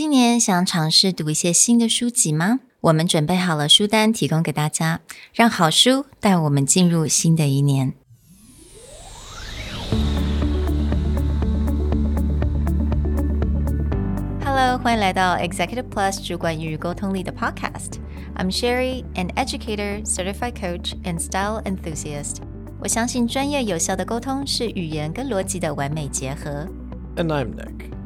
今年想尝试读一些新的书籍吗？我们准备好了书单提供给大家，让好书带我们进入新的一年。Hello，欢迎来到 Executive Plus 主管与沟通力的 Podcast。I'm Sherry, an educator, certified coach, and style enthusiast。我相信专业有效的沟通是语言跟逻辑的完美结合。And I'm Nick,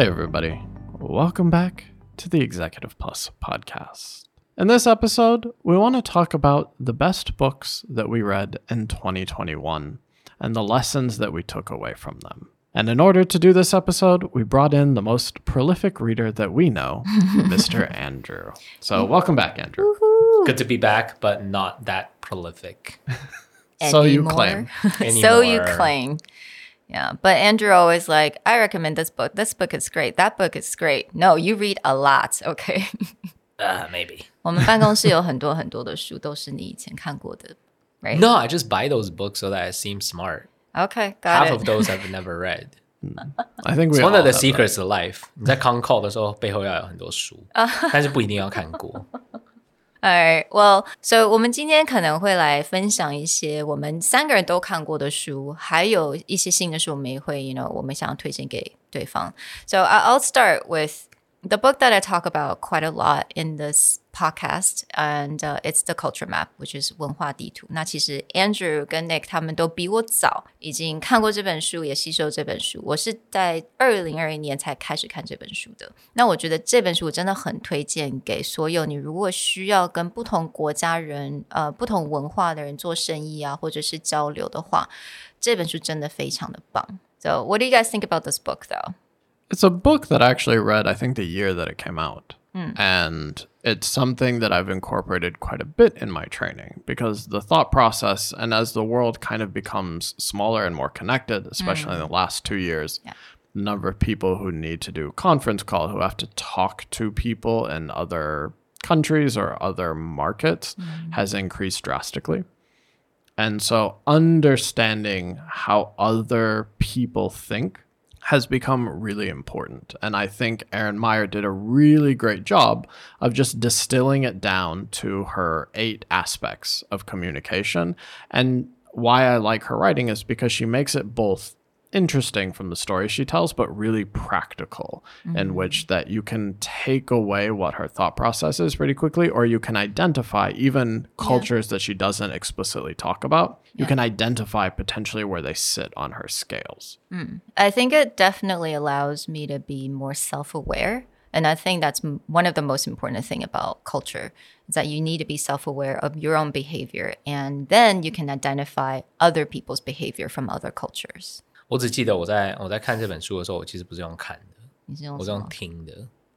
Hey, everybody. Welcome back to the Executive Plus podcast. In this episode, we want to talk about the best books that we read in 2021 and the lessons that we took away from them. And in order to do this episode, we brought in the most prolific reader that we know, Mr. Andrew. So, welcome back, Andrew. Good to be back, but not that prolific. So you Anymore. claim. so you claim. Yeah, but Andrew always like, I recommend this book. This book is great. That book is great. No, you read a lot. Okay. Uh, maybe. 我们办公室有很多很多的书，都是你以前看过的，right? No, I just buy those books so that I seem smart. Okay, got Half it. of those I've never read. I think we It's one all of the have that. secrets of life. 你在 con call 的时候，背后要有很多书，但是不一定要看过。 Alright, well, so 我们今天可能会来分享一些我们三个人都看过的书，还有一些新的书，我们也会，you know，我们想要推荐给对方。So I- I'll start with the book that I talk about quite a lot in this podcast, and uh, it's the Culture Map, which is 文化地图。那其实 Andrew 跟 Nick 他们都比我早，已经看过这本书，也吸收这本书。我是在二零二一年才开始看这本书的。那我觉得这本书我真的很推荐给所有你如果需要跟不同国家人、呃不同文化的人做生意啊，或者是交流的话，这本书真的非常的棒。So, what do you guys think about this book, though? It's a book that I actually read, I think, the year that it came out. Hmm. And it's something that I've incorporated quite a bit in my training because the thought process, and as the world kind of becomes smaller and more connected, especially in hmm. the last two years, the number of people who need to do conference call, who have to talk to people in other countries or other markets, hmm. has increased drastically. And so understanding how other people think has become really important. And I think Erin Meyer did a really great job of just distilling it down to her eight aspects of communication. And why I like her writing is because she makes it both interesting from the story she tells, but really practical, in mm-hmm. which that you can take away what her thought process is pretty quickly, or you can identify even cultures that she doesn't explicitly talk about. You can identify potentially where they sit on her scales. Mm. I think it definitely allows me to be more self-aware. And I think that's one of the most important thing about culture is that you need to be self-aware of your own behavior and then you can identify other people's behavior from other cultures. 我只记得我在我在看这本书的时候，我其实不是用看的，你是用我是用？听的。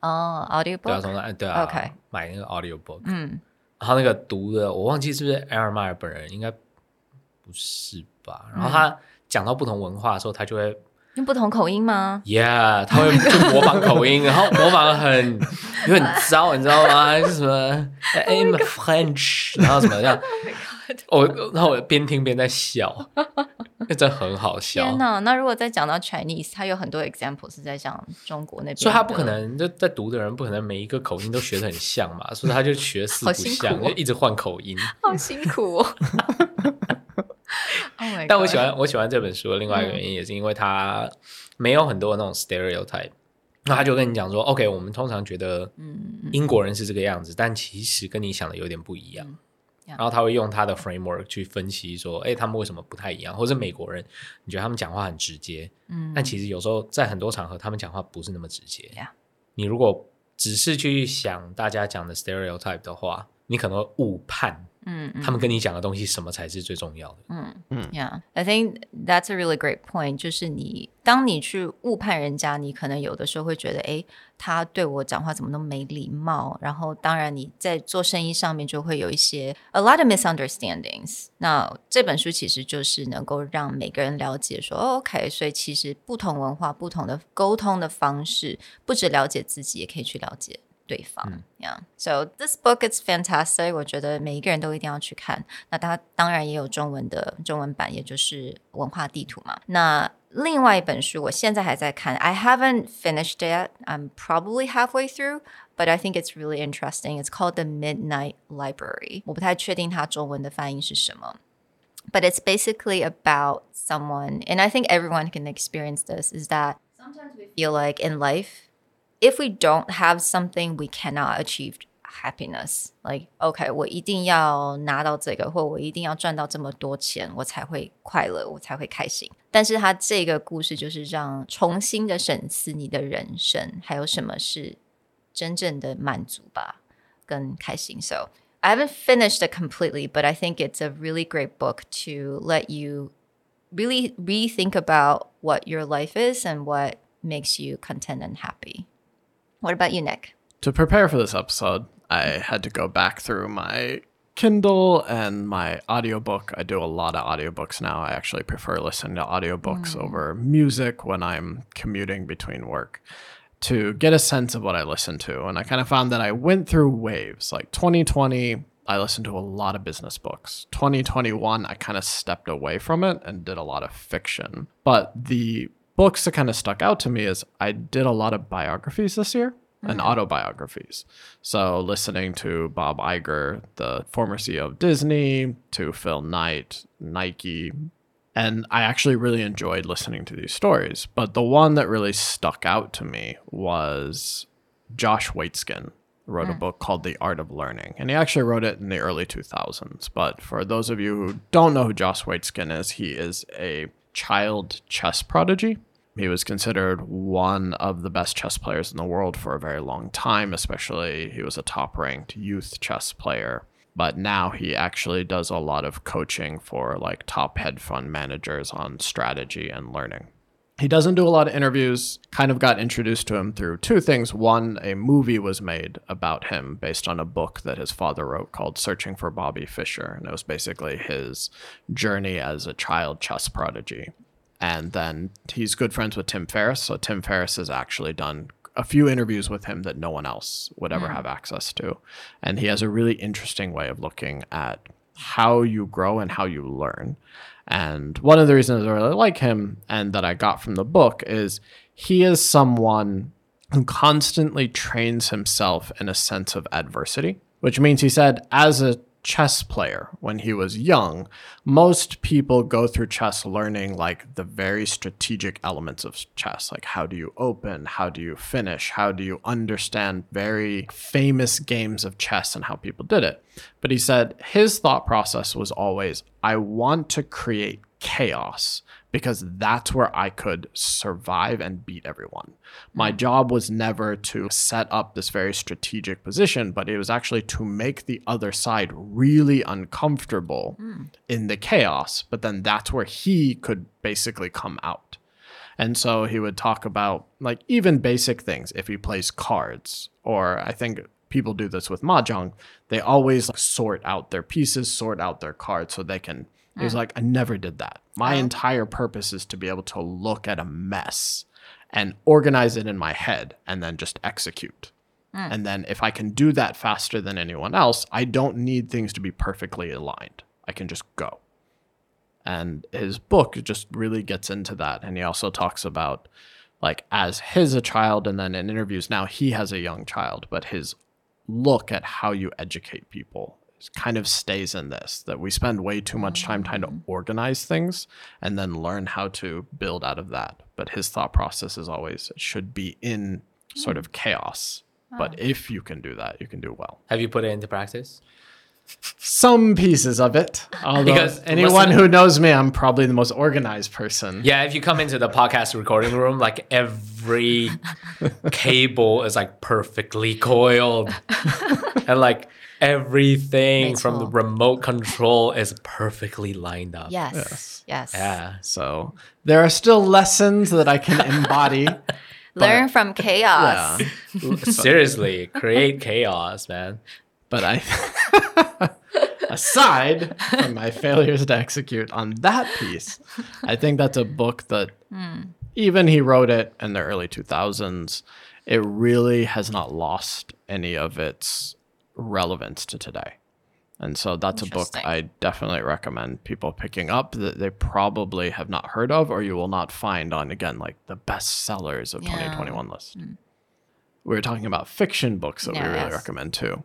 哦对啊，，audiobook。从那对啊 OK 买那个 audio book，嗯，然后那个读的我忘记是不是 Aaron Meyer 本人，应该不是吧？然后他讲到不同文化的时候，他就会用不同口音吗？Yeah，他会就模仿口音，然后模仿得很有点糟，你知道吗？就是什么 I'm French，然后什么这样，我然后我边听边在笑，那真的很好笑天。哪！那如果再讲到 Chinese，它有很多 example 是在讲中国那边，所以他不可能就在读的人不可能每一个口音都学的很像嘛，所以他就学四不像，哦就一直换口音。好辛苦哦。oh 但我喜欢我喜欢这本书的另外一个原因，也是因为它没有很多那种 stereotype。那他就跟你讲说，OK，我们通常觉得嗯英国人是这个样子，但其实跟你想的有点不一样。然后他会用他的 framework 去分析说，哎，他们为什么不太一样？或者美国人，你觉得他们讲话很直接，嗯，但其实有时候在很多场合，他们讲话不是那么直接。你如果只是去想大家讲的 stereotype 的话，你可能会误判嗯，他们跟你讲的东西什么才是最重要的？嗯嗯，Yeah，I think that's a really great point。就是你当你去误判人家，你可能有的时候会觉得，哎，他对我讲话怎么那么没礼貌？然后当然你在做生意上面就会有一些 a lot of misunderstandings。那这本书其实就是能够让每个人了解说，OK，所以其实不同文化、不同的沟通的方式，不止了解自己，也可以去了解。对方，Yeah. So this book is fantastic. 我觉得每一个人都一定要去看。那它当然也有中文的中文版，也就是文化地图嘛。那另外一本书，我现在还在看。I haven't finished it. I'm probably halfway through, but I think it's really interesting. It's called The Midnight Library. 我不太确定它中文的翻译是什么。But it's basically about someone, and I think everyone can experience this, is that sometimes we feel like in life if we don't have something, we cannot achieve happiness. Like, OK，我一定要拿到这个，或我一定要赚到这么多钱，我才会快乐，我才会开心。但是他这个故事就是让重新的审视你的人生，还有什么是真正的满足吧，跟开心。So I haven't finished it completely, but I think it's a really great book to let you really rethink about what your life is and what makes you content and happy. What about you, Nick? To prepare for this episode, I had to go back through my Kindle and my audiobook. I do a lot of audiobooks now. I actually prefer listening to audiobooks mm. over music when I'm commuting between work to get a sense of what I listen to. And I kind of found that I went through waves. Like 2020, I listened to a lot of business books. 2021, I kind of stepped away from it and did a lot of fiction. But the books that kind of stuck out to me is I did a lot of biographies this year mm-hmm. and autobiographies. So listening to Bob Iger, the former CEO of Disney, to Phil Knight, Nike, and I actually really enjoyed listening to these stories. But the one that really stuck out to me was Josh Waitzkin wrote mm. a book called The Art of Learning. And he actually wrote it in the early 2000s. But for those of you who don't know who Josh Waitzkin is, he is a child chess prodigy. He was considered one of the best chess players in the world for a very long time, especially he was a top ranked youth chess player. But now he actually does a lot of coaching for like top hedge fund managers on strategy and learning. He doesn't do a lot of interviews, kind of got introduced to him through two things. One, a movie was made about him based on a book that his father wrote called Searching for Bobby Fischer. And it was basically his journey as a child chess prodigy and then he's good friends with Tim Ferriss. So Tim Ferriss has actually done a few interviews with him that no one else would ever mm. have access to. And he has a really interesting way of looking at how you grow and how you learn. And one of the reasons I really like him and that I got from the book is he is someone who constantly trains himself in a sense of adversity, which means he said, as a chess player when he was young, most people go through chess learning like the very strategic elements of chess. Like, how do you open? How do you finish? How do you understand very famous games of chess and how people did it? But he said his thought process was always I want to create chaos because that's where I could survive and beat everyone. My mm. job was never to set up this very strategic position, but it was actually to make the other side really uncomfortable mm. in the chaos. But then that's where he could basically come out. And so he would talk about like even basic things if he plays cards, or I think people do this with mahjong. They always like, sort out their pieces, sort out their cards so they can he was like, I never did that. My oh. entire purpose is to be able to look at a mess and organize it in my head and then just execute. Mm. And then if I can do that faster than anyone else, I don't need things to be perfectly aligned. I can just go. And his book just really gets into that. And he also talks about like as his a child and then in interviews now he has a young child, but his look at how you educate people It kind of stays in this that we spend way too much time trying to organize things and then learn how to build out of that. But his thought process is always it should be in sort of hmm. chaos. But ah. if you can do that, you can do well. Have you put it into practice? Some pieces of it. Although Because anyone listen- who knows me, I'm probably the most organized person. Yeah, if you come into the podcast recording room, like every cable is like perfectly coiled, and like everything from the remote control is perfectly lined up. Yes. Yes. Yeah. So there are still lessons that I can embody. Learn from chaos. yeah. Seriously, create chaos, man. But I, aside from my failures to execute on that piece, I think that's a book that hmm. even he wrote it in the early 2000s, it really has not lost any of its relevance to today. And so that's a book I definitely recommend people picking up that they probably have not heard of or you will not find on, again, like the best sellers of Yeah. 2021 list. Hmm. We were talking about fiction books that we really recommend too.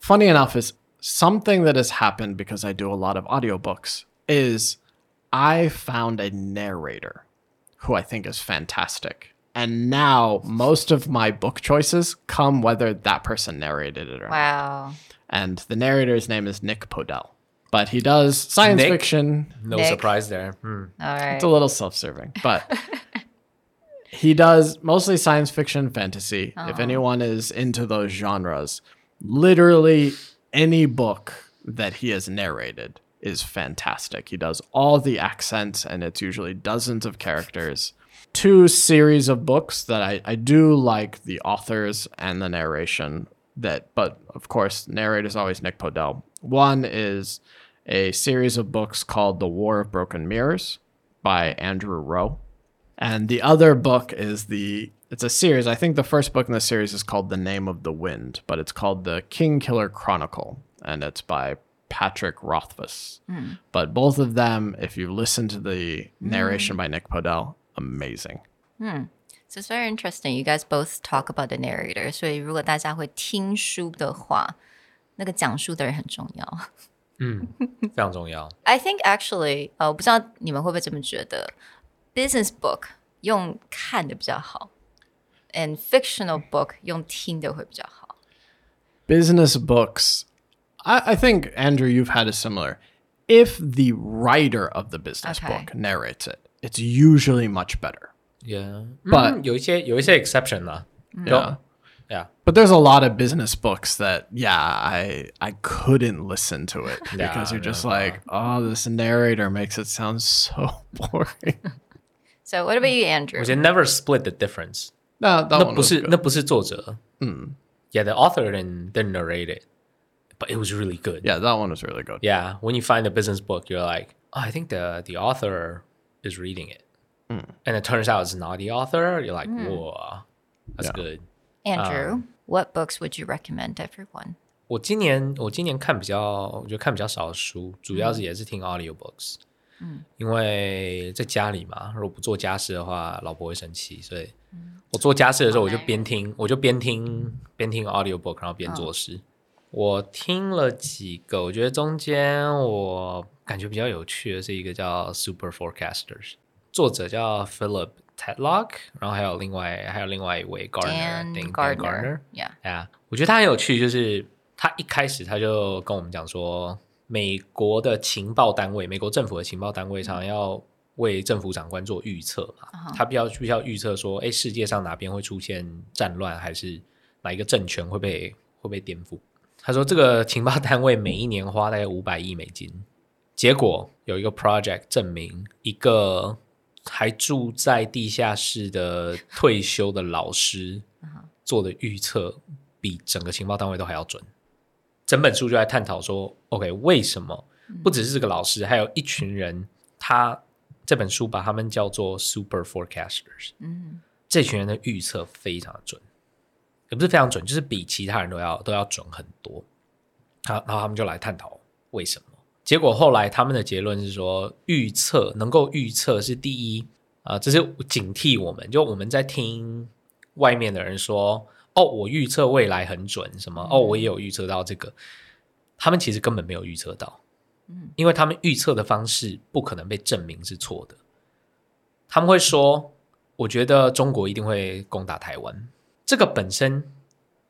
Funny enough, is something that has happened because I do a lot of audiobooks is I found a narrator who I think is fantastic. And now most of my book choices come whether that person narrated it or not. Wow. And the narrator's name is Nick Podehl. But he does science Nick? fiction. No Nick. surprise there. Hmm. All right. It's a little self-serving, but he does mostly science fiction, fantasy. If anyone is into those genres, literally any book that he has narrated is fantastic. He does all the accents, and it's usually dozens of characters. Two series of books that I, I do like the authors and the narration that but of course narrator is always Nick Podehl. One is a series of books called The War of Broken Mirrors by Andrew Rowe. And the other book is the it's a series. I think the first book in the series is called The Name of the Wind, but it's called The Kingkiller Chronicle, and it's by Patrick Rothfuss. Mm. But both of them, if you listen to the hmm. narration mm. by Nick Podehl, amazing. Mm. So it's very interesting. You guys both talk about the narrator. So 所以如果大家会听书的话，那个讲述的人很重要。嗯，非常重要。I think actually，呃，我不知道你们会不会这么觉得，business book 用看的比较好。，and fictional book 用听的会比较好。 business books I, I think andrew you've had a similar if the writer of the business Okay. book narrates it it's usually much better Yeah， But- 嗯有一些有一些 exception 啦。 yeah Yeah. but there's a lot of business books that yeah i i couldn't listen to it Yeah, because you're just no, like oh this narrator makes it sound so boring So what about you, Andrew？我觉得 never split the difference。 no that 那 one 不 was 是 good. 那不是作者。嗯，Yeah, the author didn't didn't narrate it, but it was really good. yeah that one was really good Yeah, when you find a business book, you're like, oh, I think the the author is reading it, and it turns out it's not the author. You're like, whoa, that's Yeah. good. Andrew, what books would you recommend to everyone? 我今年我今年看比较，我觉得看比较少的书，主要是也是听 audiobooks。嗯，因为在家里嘛，如果不做家事的话，老婆会生气，所以 我做家事的时候，我就边听，我就边听边听 audiobook，然后边做事。我听了几个，我觉得中间我感觉比较有趣的是一个叫 Super Forecasters，作者叫 Philip Tedlock，然后还有另外还有另外一位 Gardner Dan Dan Gardner. Gardner Yeah. 哎呀，我觉得他很有趣，就是他一开始他就跟我们讲说，美国的情报单位，美国政府的情报单位常常要为政府长官做预测嘛，他必要必须要预测说，哎，世界上哪边会出现战乱，还是哪一个政权会被会被颠覆？他说这个情报单位每一年花大概五百亿美金，结果有一个 project 证明一个还住在地下室的退休的老师做的预测比整个情报单位都还要准。整本书就在探讨说，OK，为什么不只是这个老师，还有一群人，他这本书把他们叫做 super forecasters，嗯，这群人的预测非常的准，也不是非常准，就是比其他人都要都要准很多。好，然后他们就来探讨为什么。结果后来他们的结论是说，预测能够预测是第一啊、这是警惕我们，就我们在听外面的人说，哦，我预测未来很准，什么哦，我也有预测到这个，他们其实根本没有预测到，因为他们预测的方式不可能被证明是错的。他们会说，我觉得中国一定会攻打台湾，这个本身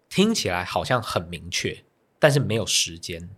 听起来好像很明确，但是没有时间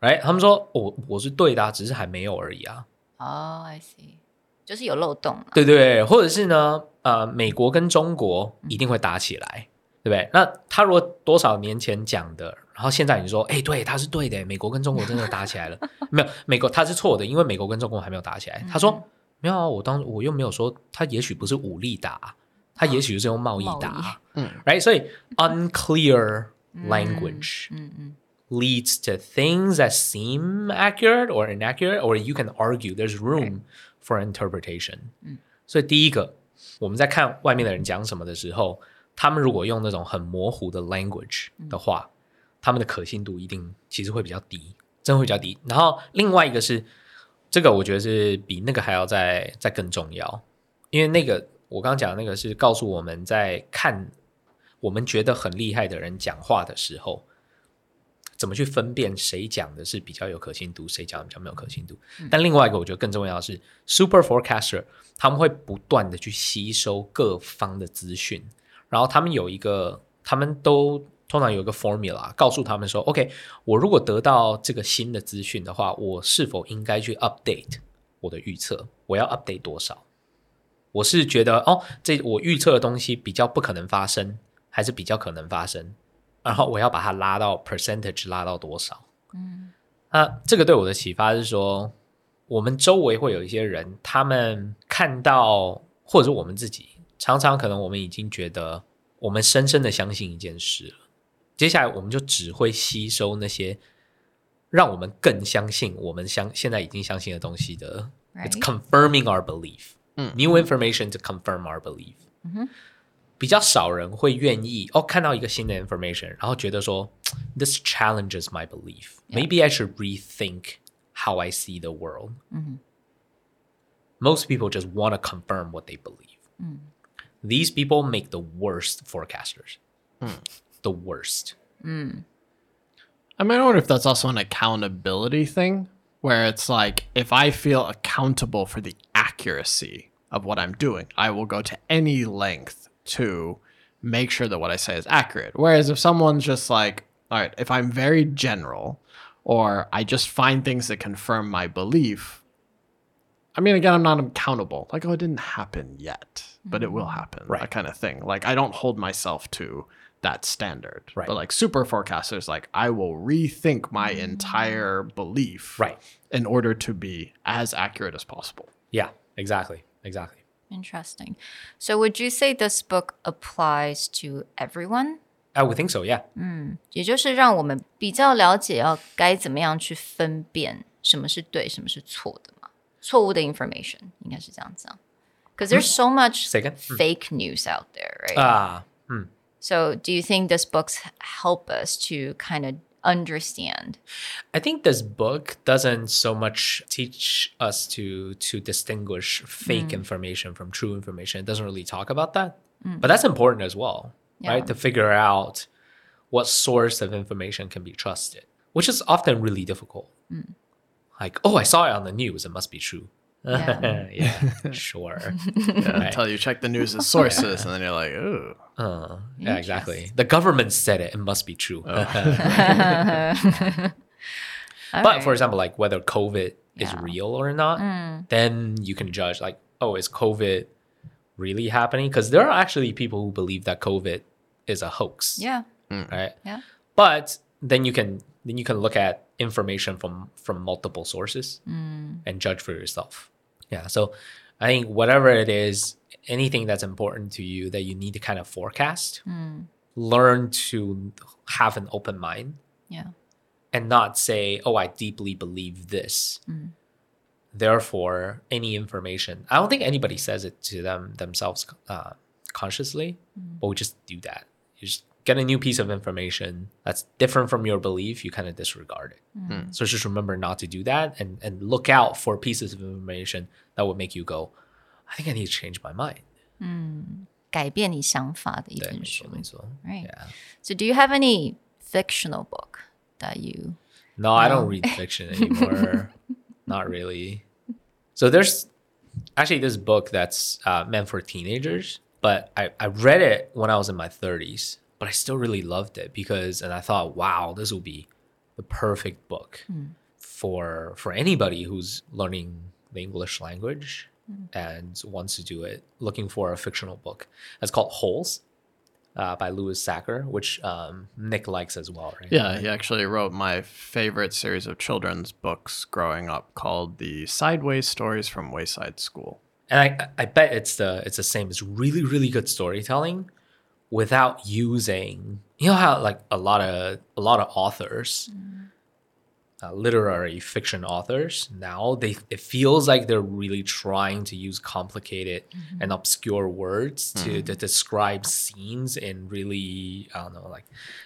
，，right？他们说我我是对的、啊，只是还没有而已啊。哦、i see，就是有漏洞嘛。对对，或者是呢，呃，美国跟中国一定会打起来，对不对？那他如果多少年前讲的，然后现在你说，哎，对，他是对的，美国跟中国真的打起来了，没有，美国他是错的，因为美国跟中国还没有打起来。他说没有啊，我当我又没有说他也许不是武力打，他也许是用贸易打，嗯，right？所以 unclear language，嗯嗯 leads to things that seem accurate or inaccurate, or you can argue there's room for interpretation. 嗯。所以第一个，我们在看外面的人讲什么的时候，他们如果用那种很模糊的 language 的话，他们的可信度一定其实会比较低，真的会比较低。然后另外一个是，这个我觉得是比那个还要再再更重要，因为那个我刚刚讲的那个是告诉我们在看我们觉得很厉害的人讲话的时候。怎么去分辨谁讲的是比较有可信度，谁讲的比较没有可信度？但另外一个我觉得更重要的是，super forecaster 他们会不断的去吸收各方的资讯，然后他们有一个，他们都通常有一个 formula 告诉他们说，OK，我如果得到这个新的资讯的话，我是否应该去 update 我的预测？我要 update 多少？我是觉得哦，这我预测的东西比较不可能发生，还是比较可能发生？然后我要把它拉到 percentage 拉到多少？嗯，那这个对我的启发是说，我们周围会有一些人，他们看到或者是我们自己，常常可能我们已经觉得我们深深的相信一件事了，接下来我们就只会吸收那些让我们更相信我们相现在已经相信的东西的。It's confirming our belief. New information to confirm our belief. 比较少人会愿意哦，看到一个新的 information，然后觉得说，this challenges my belief. Maybe I should rethink how I see the world. Most people just want to confirm what they believe. These people make the worst forecasters. The worst. Mm. I mean, I wonder if that's also an accountability thing, where it's like, if I feel accountable for the accuracy of what I'm doing, I will go to any length to make sure that what I say is accurate. Whereas if someone's just like, all right, if I'm very general or I just find things that confirm my belief, I mean, again, I'm not accountable. Like, oh, it didn't happen yet, but it mm-hmm. will happen. Right. That kind of thing. Like, I don't hold myself to that standard. Right. But like super forecasters, like I will rethink my entire belief Right. in order to be as accurate as possible. Yeah, exactly, exactly. Interesting. So would you say this book applies to everyone? I would think so. Yeah. 也就是让我们比较了解要该怎么样去分辨什么是对，什么是错的嘛？错误的 information 应该是这样讲。Because there's so much Say again? fake news out there, right? Ah, so do you think these books help us to kind of understand? I think this book doesn't so much teach us to to distinguish fake mm. information from true information. It doesn't really talk about that, mm. but that's important as well, right? To figure out what source of information can be trusted, which is often really difficult. Mm. Like, oh, I saw it on the news; it must be true. Yeah. yeah, sure. Until you check the news sources, and then you're like, ooh. Uh, yeah, exactly. The government said it; it must be true. Oh. but for example, like whether COVID is real or not, hmm. then you can judge like, oh, is COVID really happening? Because there are actually people who believe that COVID is a hoax, Yeah. Hmm. right? Yeah. But then you can then you can look at information from from multiple sources hmm. and judge for yourself. Yeah. So I think whatever it is, anything that's important to you that you need to kind of forecast, hmm. learn to have an open mind Yeah. and not say, "Oh, I deeply believe this." Hmm. Therefore, any information, I don't think anybody says it to them themselves uh, consciously, hmm. but we just do that. You just get a new piece of information that's different from your belief, you kind of disregard it. So just remember not to do that, and and look out for pieces of information that would make you go, "I think I need to change my mind." 改变你想法的一对，本书。没错，没错。 Right. Yeah. So do you have any fictional book that you No, I don't read fiction anymore. Not really. So there's actually this book that's uh, meant for teenagers, but I, I read it when I was in my 30s, but I still really loved it because, and I thought, wow, this will be the perfect book for for anybody who's learning the English language and wants to do it, looking for a fictional book. It's called Holes uh, by Louis Sachar, which um, Nick likes as well, right? Yeah, he actually wrote my favorite series of children's books growing up called the Sideways Stories from Wayside School. And I, I bet it's the it's the same. It's really really good storytelling without using you know how like a lot of a lot of authors mm-hmm. uh, literary fiction authors now they it feels like they're really trying to use complicated mm-hmm. and obscure words to, to mm-hmm. describe scenes in really i don't know like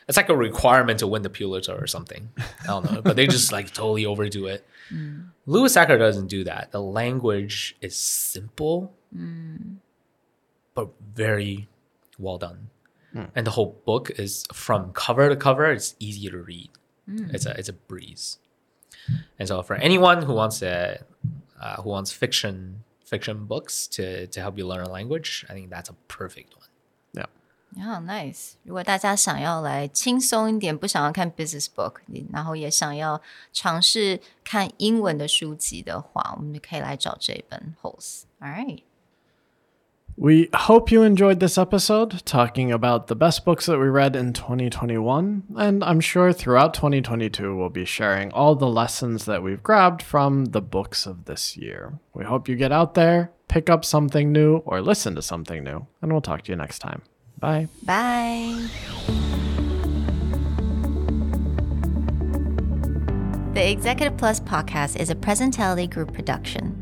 it's like a requirement to win the pulitzer or something. I don't know but they just like totally overdo it. Mm. Louis Sachar doesn't do that. The language is simple mm. but very well done and the whole book is from cover to cover it's easy to read it's a it's a breeze and so for anyone who wants to uh, who wants fiction fiction books to to help you learn a language i think that's a perfect one Yeah. Yeah, nice。如果大家想要来轻松一点，不想要看 business book，然后也想要尝试看英文的书籍的话，我们可以来找这本 Holes。All right。 We hope you enjoyed this episode talking about the best books that we read in 2021, and I'm sure throughout 2022 we'll be sharing all the lessons that we've grabbed from the books of this year. We hope you get out there, pick up something new, or listen to something new, and we'll talk to you next time. Bye. Bye. The Executive Plus podcast is a Presentality Group production,